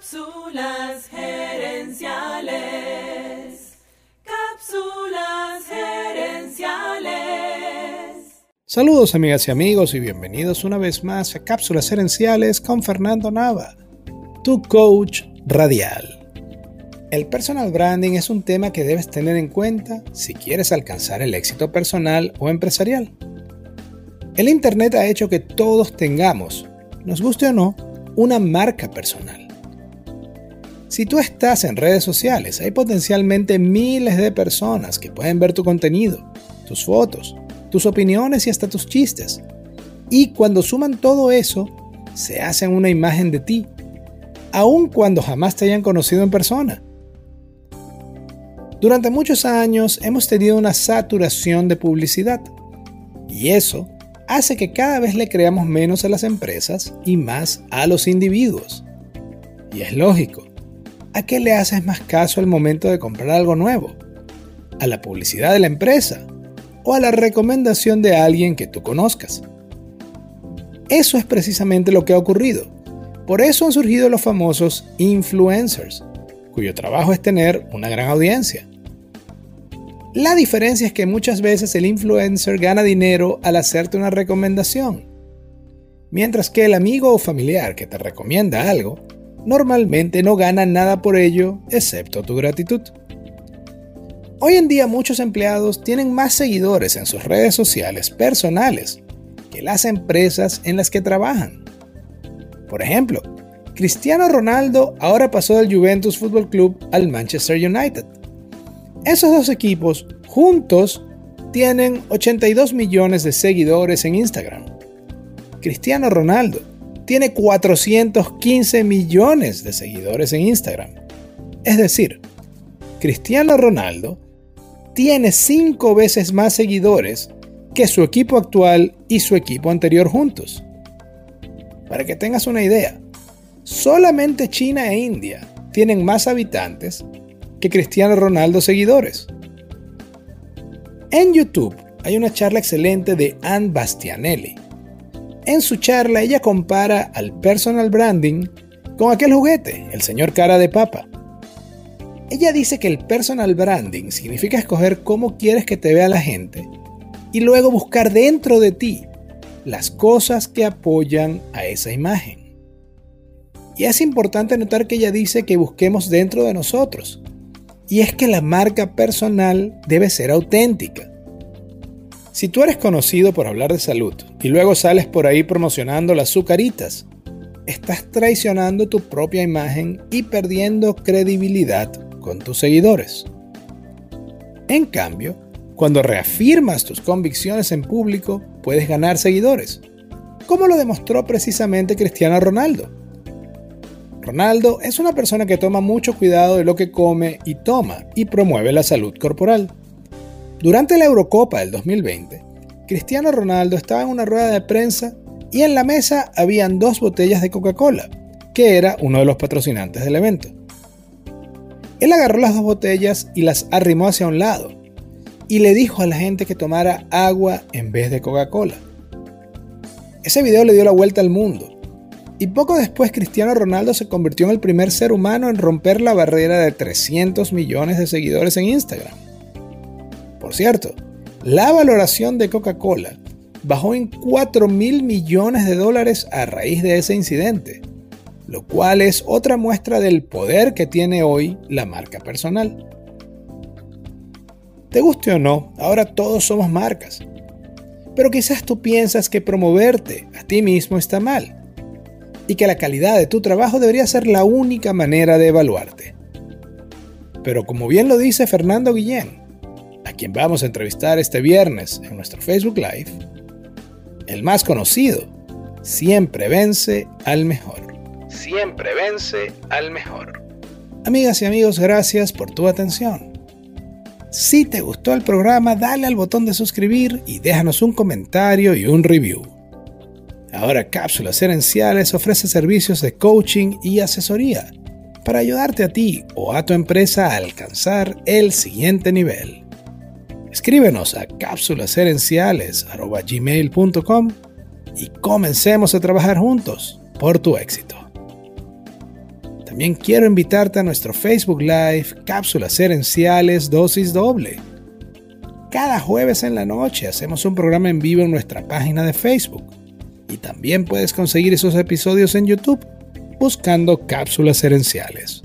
Cápsulas gerenciales. Cápsulas gerenciales. Saludos amigas y amigos y bienvenidos una vez más a Cápsulas gerenciales con Fernando Nava, tu coach radial. El personal branding es un tema que debes tener en cuenta si quieres alcanzar el éxito personal o empresarial. El Internet ha hecho que todos tengamos, nos guste o no, una marca personal. Si tú estás en redes sociales, hay potencialmente miles de personas que pueden ver tu contenido, tus fotos, tus opiniones y hasta tus chistes. Y cuando suman todo eso, se hacen una imagen de ti, aun cuando jamás te hayan conocido en persona. Durante muchos años hemos tenido una saturación de publicidad y eso hace que cada vez le creamos menos a las empresas y más a los individuos. Y es lógico. ¿A qué le haces más caso al momento de comprar algo nuevo? ¿A la publicidad de la empresa? ¿O a la recomendación de alguien que tú conozcas? Eso es precisamente lo que ha ocurrido. Por eso han surgido los famosos influencers, cuyo trabajo es tener una gran audiencia. La diferencia es que muchas veces el influencer gana dinero al hacerte una recomendación, mientras que el amigo o familiar que te recomienda algo normalmente no gana nada por ello excepto tu gratitud. Hoy en día muchos empleados tienen más seguidores en sus redes sociales personales que las empresas en las que trabajan. Por ejemplo, Cristiano Ronaldo ahora pasó del Juventus Football Club al Manchester United. Esos dos equipos juntos tienen 82 millones de seguidores en Instagram. Cristiano Ronaldo tiene 415 millones de seguidores en Instagram. Es decir, Cristiano Ronaldo tiene 5 veces más seguidores que su equipo actual y su equipo anterior juntos. Para que tengas una idea, solamente China e India tienen más habitantes que Cristiano Ronaldo seguidores. En YouTube hay una charla excelente de Anne Bastianelli. En su charla ella compara al personal branding con aquel juguete, el señor cara de papa. Ella dice que el personal branding significa escoger cómo quieres que te vea la gente y luego buscar dentro de ti las cosas que apoyan a esa imagen. Y es importante notar que ella dice que busquemos dentro de nosotros, y es que la marca personal debe ser auténtica. Si tú eres conocido por hablar de salud y luego sales por ahí promocionando las azucaritas, estás traicionando tu propia imagen y perdiendo credibilidad con tus seguidores. En cambio, cuando reafirmas tus convicciones en público, puedes ganar seguidores, como lo demostró precisamente Cristiano Ronaldo. Ronaldo es una persona que toma mucho cuidado de lo que come y toma y promueve la salud corporal. Durante la Eurocopa del 2020, Cristiano Ronaldo estaba en una rueda de prensa y en la mesa habían dos botellas de Coca-Cola, que era uno de los patrocinantes del evento. Él agarró las dos botellas y las arrimó hacia un lado y le dijo a la gente que tomara agua en vez de Coca-Cola. Ese video le dio la vuelta al mundo y poco después Cristiano Ronaldo se convirtió en el primer ser humano en romper la barrera de 300 millones de seguidores en Instagram. Por cierto, la valoración de Coca-Cola bajó en 4 mil millones de dólares a raíz de ese incidente, lo cual es otra muestra del poder que tiene hoy la marca personal. Te guste o no, ahora todos somos marcas. Pero quizás tú piensas que promoverte a ti mismo está mal y que la calidad de tu trabajo debería ser la única manera de evaluarte. Pero como bien lo dice Fernando Guillén, quien vamos a entrevistar este viernes en nuestro Facebook Live, el más conocido siempre vence al mejor. Siempre vence al mejor. Amigas y amigos, gracias por tu atención. Si te gustó el programa, dale al botón de suscribir y déjanos un comentario y un review. Ahora Cápsulas Herenciales ofrece servicios de coaching y asesoría para ayudarte a ti o a tu empresa a alcanzar el siguiente nivel. Escríbenos a cápsulasherenciales.gmail.com y comencemos a trabajar juntos por tu éxito. También quiero invitarte a nuestro Facebook Live Cápsulas Herenciales Dosis Doble. Cada jueves en la noche hacemos un programa en vivo en nuestra página de Facebook. Y también puedes conseguir esos episodios en YouTube buscando Cápsulas Herenciales.